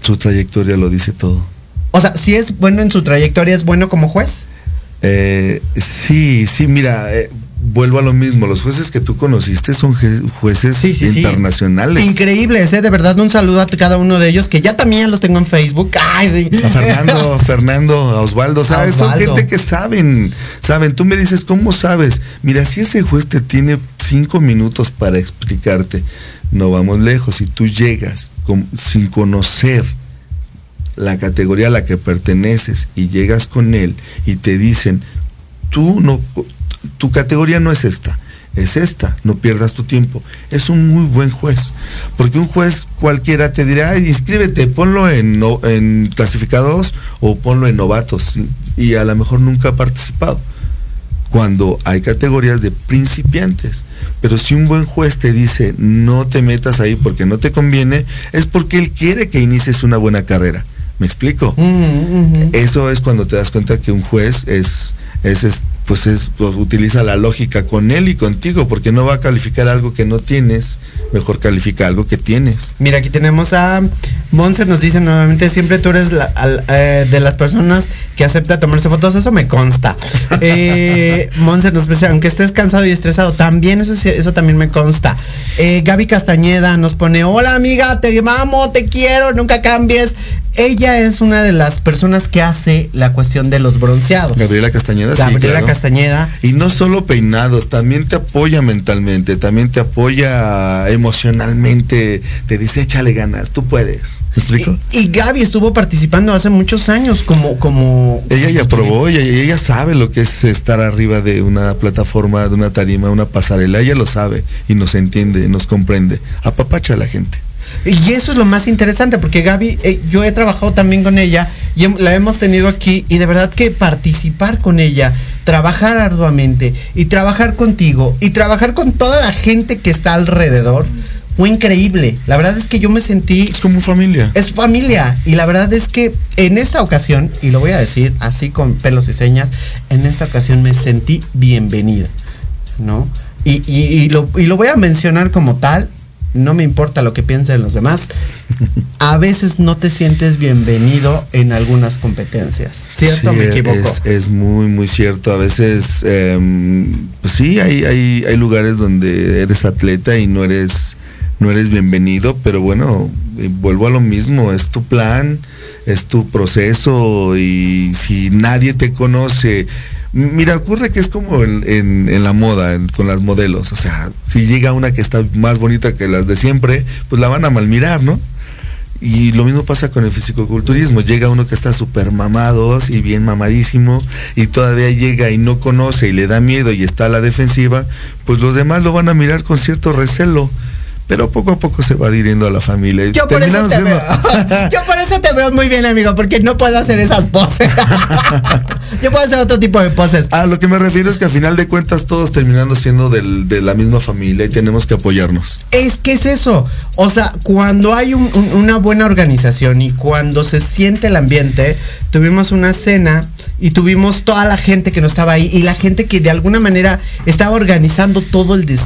Su trayectoria lo dice todo. O sea, si es bueno en su trayectoria, ¿es bueno como juez? Eh, sí, sí, mira, eh, vuelvo a lo mismo. Los jueces que tú conociste son jueces internacionales. Increíbles, ¿eh? De verdad, un saludo a cada uno de ellos, que ya también los tengo en Facebook. Ay. A Fernando, Fernando, a Osvaldo, ¿sabes? Son Osvaldo. gente que saben, saben. Tú me dices, ¿cómo sabes? Mira, si ese juez te tiene cinco minutos para explicarte, no vamos lejos. Si tú llegas con- sin conocer la categoría a la que perteneces y llegas con él y te dicen, tú no, tu categoría no es esta, es esta, no pierdas tu tiempo. Es un muy buen juez, porque un juez cualquiera te dirá, "Ay, inscríbete, ponlo en, no- en clasificados o ponlo en novatos, y, y a lo mejor nunca ha participado. Cuando hay categorías de principiantes. Pero si un buen juez te dice no te metas ahí porque no te conviene, es porque él quiere que inicies una buena carrera. ¿Me explico? Mm, Eso es cuando te das cuenta que un juez es, es, es, pues es, pues utiliza la lógica con él y contigo, porque no va a calificar algo que no tienes, mejor califica algo que tienes. Mira, aquí tenemos a Monse, nos dice nuevamente, siempre tú eres la- al- eh, de las personas que acepta tomarse fotos, eso me consta. Eh, Monse nos dice, aunque estés cansado y estresado, también eso, eso también me consta. Eh, Gaby Castañeda nos pone, hola amiga, te amo, te quiero, nunca cambies. Ella es una de las personas que hace la cuestión de los bronceados. Gabriela Castañeda, sí, Gabriela claro. Castañeda. Y no solo peinados, también te apoya mentalmente, también te apoya emocionalmente, te dice échale ganas, tú puedes. ¿Me explico? Y, y Gaby estuvo participando hace muchos años como, como. Ella ya probó, ella, ella sabe lo que es estar arriba de una plataforma, de una tarima, una pasarela, ella lo sabe y nos entiende, nos comprende, apapacha a la gente. Y eso es lo más interesante, porque Gaby, eh, yo he trabajado también con ella y la hemos tenido aquí y de verdad que participar con ella, trabajar arduamente y trabajar contigo y trabajar con toda la gente que está alrededor, fue increíble. La verdad es que yo me sentí... Es como familia. Es familia y la verdad es que en esta ocasión, y lo voy a decir así con pelos y señas, en esta ocasión me sentí bienvenida, ¿no? Y, y- y lo, y lo voy a mencionar como tal, no me importa lo que piensen los demás, a veces no te sientes bienvenido en algunas competencias, ¿cierto? Sí, me equivoco. Es, es muy, muy cierto. A veces, em, pues sí, hay, hay, hay lugares donde eres atleta y no eres, no eres bienvenido, pero bueno, eh, vuelvo a lo mismo, es tu plan, es tu proceso y si nadie te conoce, Mira, ocurre que es como en, la moda, con las modelos. O sea, si llega una que está más bonita que las de siempre, pues la van a malmirar, ¿no? Y lo mismo pasa con el fisicoculturismo. Llega uno que está súper mamado y bien mamadísimo y todavía llega y no conoce y le da miedo y está a la defensiva, pues los demás lo van a mirar con cierto recelo. Pero poco a poco se va adhiriendo a la familia. Yo por eso te veo. Yo por eso te veo muy bien, amigo, porque no puedo hacer esas poses. Yo puedo hacer otro tipo de poses. A lo que me refiero es que al final de cuentas todos terminando siendo del- de la misma familia y tenemos que apoyarnos. Es que es eso. O sea, cuando hay un- un- una buena organización y cuando se siente el ambiente, tuvimos una cena y tuvimos toda la gente que no estaba ahí y la gente que de alguna manera estaba organizando todo el des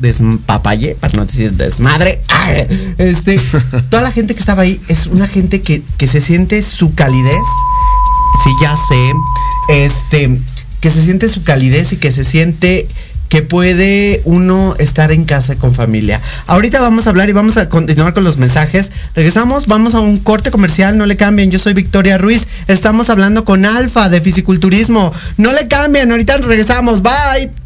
despapalle, para no decir desmadre. ¡Ay! Este, toda la gente que estaba ahí es una gente que, que se siente su calidez. Sí, ya sé. Este, que se siente su calidez y que se siente que puede uno estar en casa con familia. Ahorita vamos a hablar y vamos a continuar con los mensajes. Regresamos, vamos a un corte comercial, no le cambien. Yo soy Victoria Ruiz. Estamos hablando con Alfa de fisiculturismo. No le cambien, ahorita regresamos. Bye.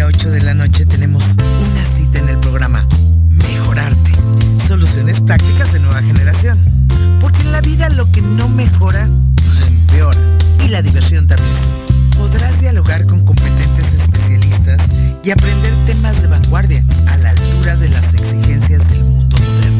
7 a 8 de la noche tenemos una cita en el programa Mejorarte. Soluciones prácticas de nueva generación. Porque en la vida lo que no mejora, empeora. Y la diversión también. Podrás dialogar con competentes especialistas y aprender temas de vanguardia a la altura de las exigencias del mundo moderno.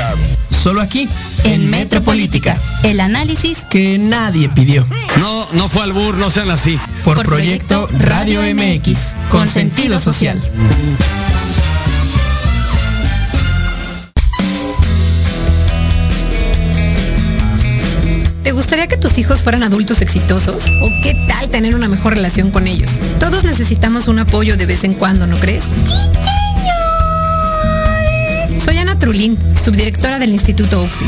Solo aquí, en Metropolítica, el análisis que nadie pidió. No, no fue al bur, no sean así. Por, proyecto, proyecto Radio MX, con sentido social. ¿Te gustaría que tus hijos fueran adultos exitosos? ¿O qué tal tener una mejor relación con ellos? Todos necesitamos un apoyo de vez en cuando, ¿no crees? Trulín, subdirectora del Instituto UFI.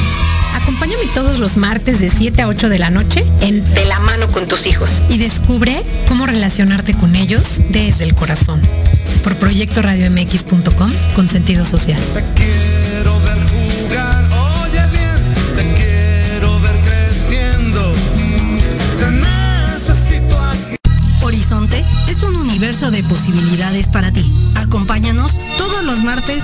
Acompáñame todos los martes de 7 a 8 de la noche en De la mano con tus hijos y descubre cómo relacionarte con ellos desde el corazón. Por proyectoradiomx.com con sentido social. quiero ver jugar, oye bien, te quiero ver creciendo. Te necesito aquí. Horizonte es un universo de posibilidades para ti. Acompáñanos todos los martes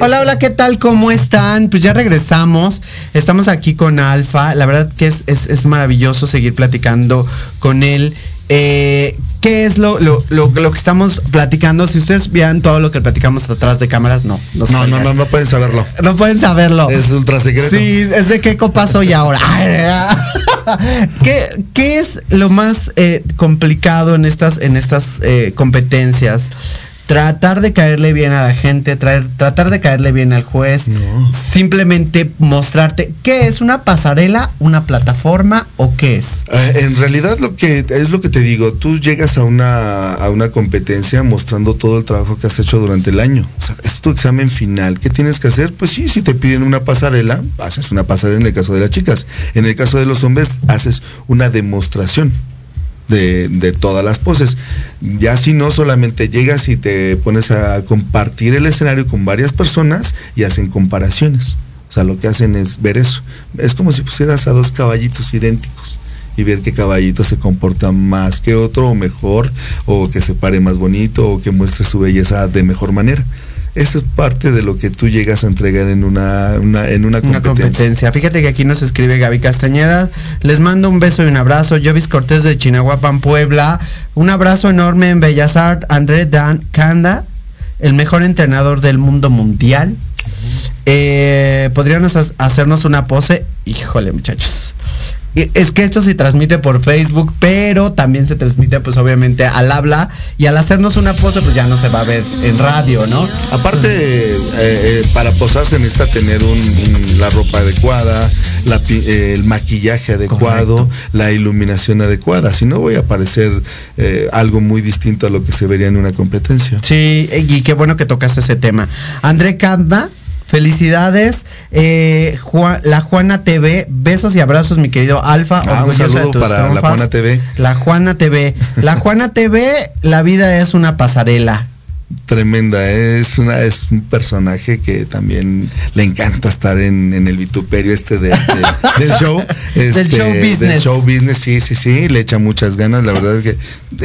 Hola, hola, ¿qué tal? ¿Cómo están? Pues ya regresamos. Estamos aquí con Alfa. La verdad que es, es- es maravilloso seguir platicando con él. Eh, ¿Qué es lo, lo, lo- lo que estamos platicando? Si ustedes vean todo lo que platicamos atrás de cámaras, no. No, no, no, no pueden saberlo. No pueden saberlo. Es ultra secreto. Sí, es de qué copa soy ahora. ¿Qué, qué es lo más eh, complicado en estas, en estas eh, competencias? Tratar de caerle bien a la gente, traer, tratar de caerle bien al juez, simplemente mostrarte qué es una pasarela, una plataforma o qué es. Eh, En realidad lo que es lo que te digo, tú llegas a una, a una competencia mostrando todo el trabajo que has hecho durante el año. O sea, es tu examen final. ¿Qué tienes que hacer? Pues sí, si te piden una pasarela, haces una pasarela en el caso de las chicas. En el caso de los hombres, haces una demostración. De, de todas las poses. Ya si no, solamente llegas y te pones a compartir el escenario con varias personas y hacen comparaciones. O sea, lo que hacen es ver eso. Es como si pusieras a dos caballitos idénticos y ver qué caballito se comporta más que otro o mejor o que se pare más bonito o que muestre su belleza de mejor manera. Eso es parte de lo que tú llegas a entregar en una, una- en una Una competencia. competencia. Fíjate que aquí nos escribe Gaby Castañeda. Les mando un beso y un abrazo. Jovis Cortés de Chinahuapan, Puebla. Un abrazo enorme en Bellas Arts. André Dan Kanda, el mejor entrenador del mundo mundial. Eh, ¿Podrían hacer- hacernos una pose? Híjole, muchachos. Es que esto se transmite por Facebook, pero también se transmite pues obviamente al habla y al hacernos una pose pues ya no se va a ver en radio, ¿no? Aparte, eh, eh, para posar se necesita tener un- un- la ropa adecuada, la eh, el maquillaje adecuado, la iluminación adecuada. Si no, voy a parecer eh, algo muy distinto a lo que se vería en una competencia. Sí, y qué bueno que tocaste ese tema. André Canda, felicidades. Eh, Juan- la Juana TV, besos y abrazos, mi querido Alfa. Ah, un de saludo tus para la. Juana TV. La Juana TV. La Juana TV, la vida es una pasarela. Tremenda, es una es un personaje que también le encanta estar en, en el vituperio este de, de- del show. Del este, show business. Del show business, sí, sí, sí, le echa muchas ganas. La verdad es que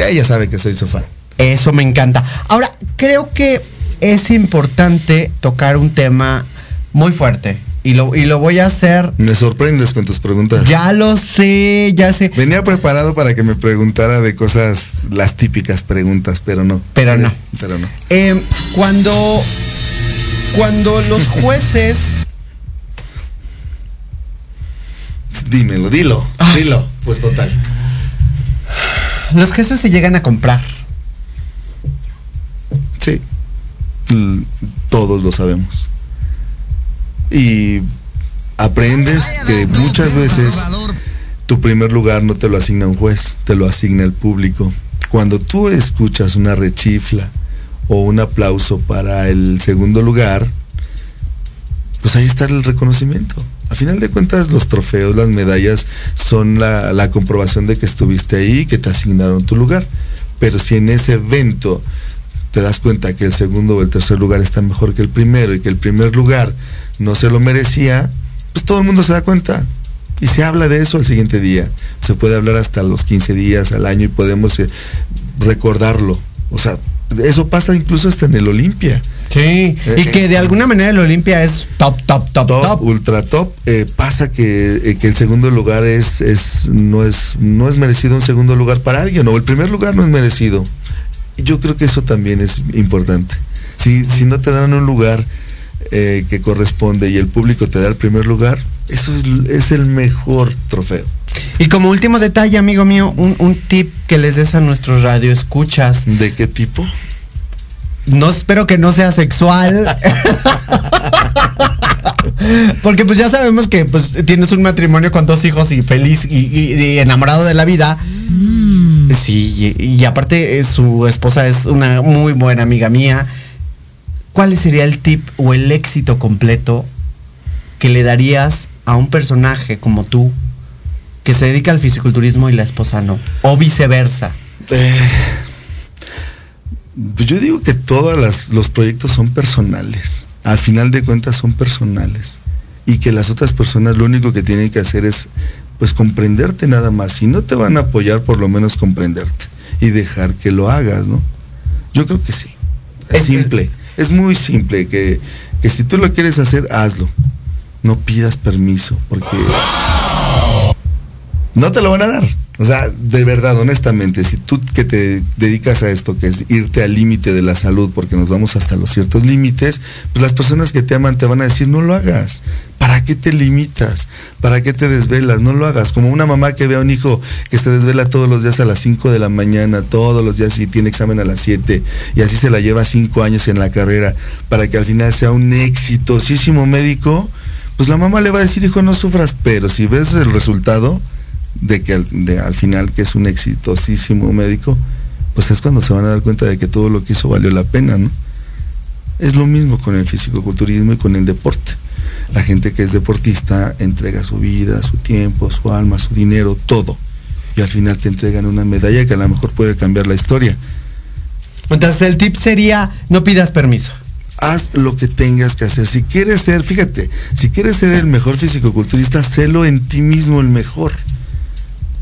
ella sabe que soy su fan. Eso me encanta. Ahora, creo que es importante tocar un tema muy fuerte. Y lo, y lo voy a hacer. Me sorprendes con tus preguntas. Ya lo sé, ya sé. Venía preparado para que me preguntara de cosas, las típicas preguntas, pero no. Pero no. Pero no. Eh, cuando, cuando los jueces Dímelo, dilo, dilo. Pues total. Los quesos se llegan a comprar. Sí. Todos lo sabemos. Y aprendes que muchas veces tu primer lugar no te lo asigna un juez, te lo asigna el público. Cuando tú escuchas una rechifla o un aplauso para el segundo lugar, pues ahí está el reconocimiento. A final de cuentas, los trofeos, las medallas son la, la comprobación de que estuviste ahí y que te asignaron tu lugar. Pero si en ese evento te das cuenta que el segundo o el tercer lugar está mejor que el primero y que el primer lugar no se lo merecía, pues todo el mundo se da cuenta. Y se habla de eso al siguiente día. Se puede hablar hasta los 15 días al año y podemos eh, recordarlo. O sea, eso pasa incluso hasta en el Olimpia. Sí, y que de alguna manera el Olimpia es top, top, top, top. top, ultra top. Eh, pasa que, eh, que el segundo lugar es, es, no es, no es merecido un segundo lugar para alguien, o el primer lugar no es merecido. Yo creo que eso también es importante. Si, si no te dan un lugar eh, que corresponde y el público te da el primer lugar, eso es, es el mejor trofeo. Y como último detalle, amigo mío, un, un tip que les des a nuestros radioescuchas. ¿De qué tipo? No espero que no sea sexual. Porque pues ya sabemos que pues tienes un matrimonio con dos hijos y feliz y, y- y enamorado de la vida. Sí, y, aparte eh, su esposa es una muy buena amiga mía. ¿Cuál sería el tip o el éxito completo que le darías a un personaje como tú que se dedica al fisiculturismo y la esposa no? O viceversa. Eh, pues yo digo que todos los proyectos son personales. Al final de cuentas son personales. Y que las otras personas lo único que tienen que hacer es pues comprenderte nada más. Si no te van a apoyar, por lo menos comprenderte. Y dejar que lo hagas, ¿no? Yo creo que sí. Es simple. Es muy simple. Que, que si tú lo quieres hacer, hazlo. No pidas permiso. Porque no te lo van a dar. O sea, de verdad, honestamente, si tú que te dedicas a esto, que es irte al límite de la salud, porque nos vamos hasta los ciertos límites, pues las personas que te aman te van a decir, no lo hagas. ¿Para qué te limitas? ¿Para qué te desvelas? No lo hagas. Como una mamá que ve a un hijo que se desvela todos los días a las 5 de la mañana, todos los días y tiene examen a las 7, y así se la lleva 5 años en la carrera, para que al final sea un exitosísimo médico, pues la mamá le va a decir, hijo, no sufras, pero si ves el resultado, de que al, de, al final que es un exitosísimo médico, pues es cuando se van a dar cuenta de que todo lo que hizo valió la pena, ¿no? Es lo mismo con el fisicoculturismo y con el deporte. La gente que es deportista entrega su vida, su tiempo, su alma, su dinero, todo. Y al final te entregan una medalla que a lo mejor puede cambiar la historia. Entonces el tip sería, no pidas permiso. Haz lo que tengas que hacer. Si quieres ser, fíjate, si quieres ser el mejor fisicoculturista, sélo en ti mismo el mejor.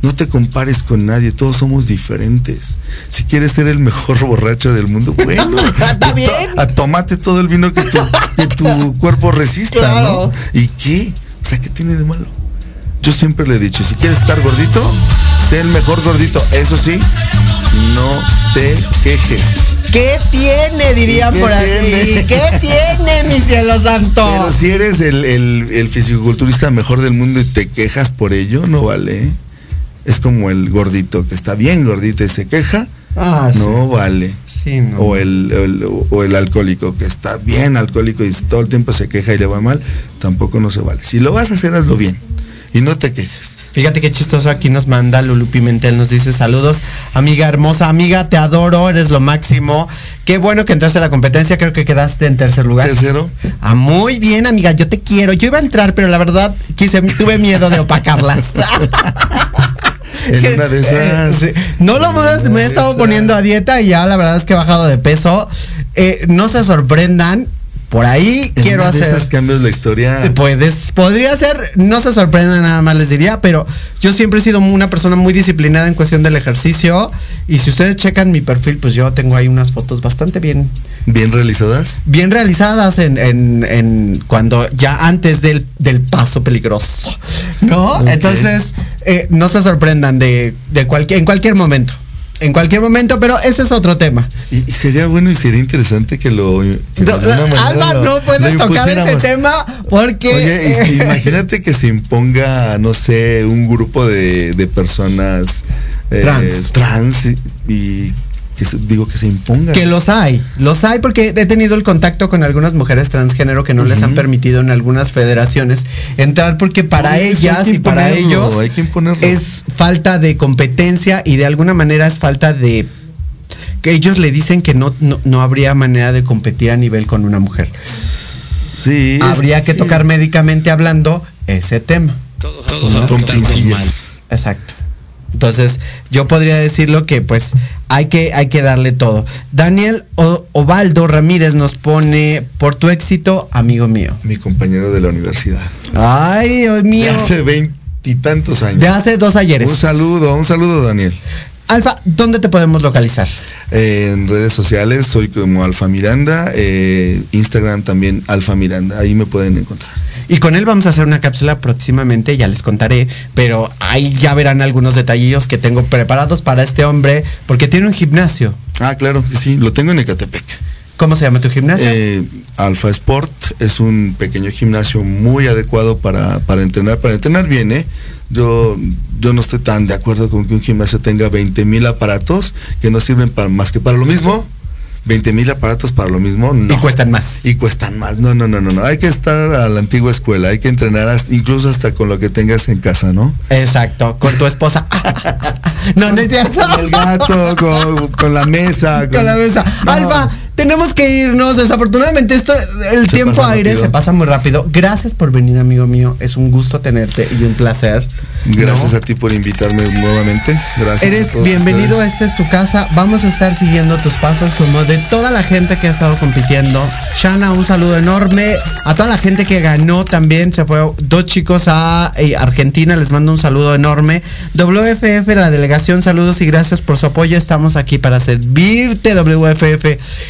No te compares con nadie, todos somos diferentes. Si quieres ser el mejor borracho del mundo, bueno, Está bien. a tomate todo el vino que tu, que tu cuerpo resista, Claro. ¿no? ¿Y qué? O sea, ¿qué tiene de malo? Yo siempre le he dicho, si quieres estar gordito, sé el mejor gordito. Eso sí, no te quejes. ¿Qué tiene? Dirían ¿Qué por ahí. tiene? ¿Qué tiene, mi cielo santo? Pero si eres el, el, el fisicoculturista mejor del mundo y te quejas por ello, no vale. Es como el gordito que está bien gordito y se queja, Ah, sí. no vale. Sí, no. O el, el- o el alcohólico que está bien alcohólico y todo el tiempo se queja y le va mal, tampoco no se vale. Si lo vas a hacer, hazlo bien. Y no te quejes. Fíjate qué chistoso aquí nos manda Lulu Pimentel, nos dice saludos, amiga hermosa, amiga, te adoro, eres lo máximo. Qué bueno que entraste a la competencia, creo que quedaste en tercer lugar. Tercero. Ah, muy bien, amiga, yo te quiero. Yo iba a entrar, pero la verdad quise, tuve miedo de opacarlas. En una de esas. Eh, sí. No lo dudes, me he estado poniendo a dieta y ya la verdad es que he bajado de peso. Eh, no se sorprendan, por ahí En quiero una de hacer. esas cambios la historia. Puedes, podría ser, no se sorprenda nada más les diría, pero yo siempre he sido una persona muy disciplinada en cuestión del ejercicio y si ustedes checan mi perfil, pues yo tengo ahí unas fotos bastante bien, Bien realizadas. bien realizadas en, en- en cuando ya antes del, del paso peligroso, ¿no? Entonces, eh, no se sorprendan de, de cualquier, en cualquier momento. En cualquier momento, pero ese es otro tema. Y, y sería bueno y sería interesante que lo. que No, Alba, no puedes tocar ese tema porque... Oye, imagínate que se imponga, no sé, un grupo de, de personas eh, Trans. trans y, y que se- digo que se imponga. Que los hay, los hay porque he tenido el contacto con algunas mujeres transgénero que no les han permitido en algunas federaciones entrar porque para ellas y para ellos hay que imponerlo. es falta de competencia y de alguna manera es falta de que ellos le dicen que no, no, no habría manera de competir a nivel con una mujer. Sí. es Habría que tocar médicamente hablando ese tema. Todos, Con apuntamos mal. Exacto. Entonces, yo podría decirlo que pues hay que, hay que darle todo. Daniel O- Ovaldo Ramírez nos pone, por tu éxito, amigo mío. Mi compañero de la universidad. Ay, Dios mío. De hace veintitantos años. De hace dos ayeres. Un saludo, un saludo Daniel. Alfa, ¿dónde te podemos localizar? Eh, en redes sociales soy como Alfa Miranda, eh, Instagram también Alfa Miranda, ahí me pueden encontrar. Y con él vamos a hacer una cápsula próximamente, ya les contaré, pero ahí ya verán algunos detallillos que tengo preparados para este hombre, porque tiene un gimnasio. Ah, claro, sí, lo tengo en Ecatepec. ¿Cómo se llama tu gimnasio? Eh, Alfa Sport es un pequeño gimnasio muy adecuado para, para entrenar, para entrenar bien, ¿eh? Yo, yo no estoy tan de acuerdo con que un gimnasio tenga 20 mil aparatos que no sirven para más que para lo mismo. 20 mil aparatos para lo mismo, no. Y cuestan más. Y cuestan más. No, no, no, no, no. Hay que estar a la antigua escuela, hay que entrenar incluso hasta con lo que tengas en casa, ¿no? Exacto, con tu esposa. no, no es cierto. Con el gato, con, con la mesa. Con la mesa. No. Alfa, tenemos que irnos. Desafortunadamente, esto, el Se tiempo aire rápido. se pasa muy rápido. Gracias por venir, amigo mío. Es un gusto tenerte y un placer. Gracias ¿no? a ti por invitarme nuevamente. Gracias. a Eres todos bienvenido, ustedes. esta es tu casa. Vamos a estar siguiendo tus pasos como de toda la gente que ha estado compitiendo. Shana, un saludo enorme. A toda la gente que ganó también. Se fue dos chicos a eh, Argentina. Les mando un saludo enorme. WFF, la delegación, saludos y gracias por su apoyo. Estamos aquí para servirte, WFF.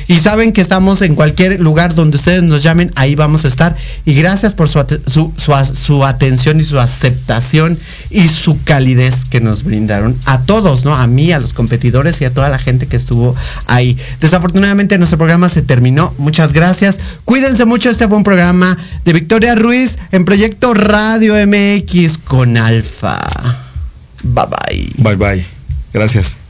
Y saben que estamos en cualquier lugar donde ustedes nos llamen. Ahí vamos a estar. Y gracias por su, su, su su atención y su aceptación y su calidez que nos brindaron a todos, ¿no? A mí, a los competidores y a toda la gente que estuvo ahí. Desafortunadamente nuestro programa se terminó. Muchas gracias. Cuídense mucho. Este fue un programa de Victoria Ruiz en Proyecto Radio MX con Alfa. Bye bye. Bye bye. Gracias.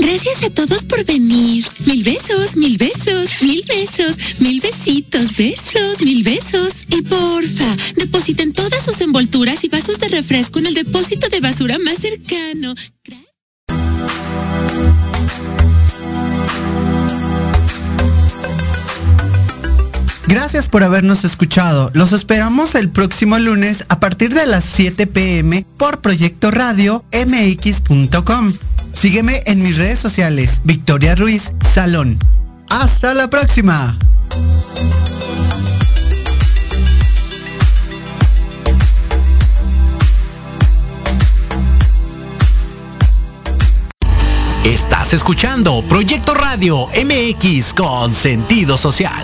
Gracias a todos por venir. Mil besos, mil besos, mil besos, mil besitos, besos, mil besos. Y porfa, depositen todas sus envolturas y vasos de refresco en el depósito de basura más cercano. Gracias por habernos escuchado. Los esperamos el próximo lunes a partir de las 7 pm por Proyecto Radio mx.com. Sígueme en mis redes sociales, Victoria Ruiz Salón. Hasta la próxima. Estás escuchando Proyecto Radio MX con sentido social.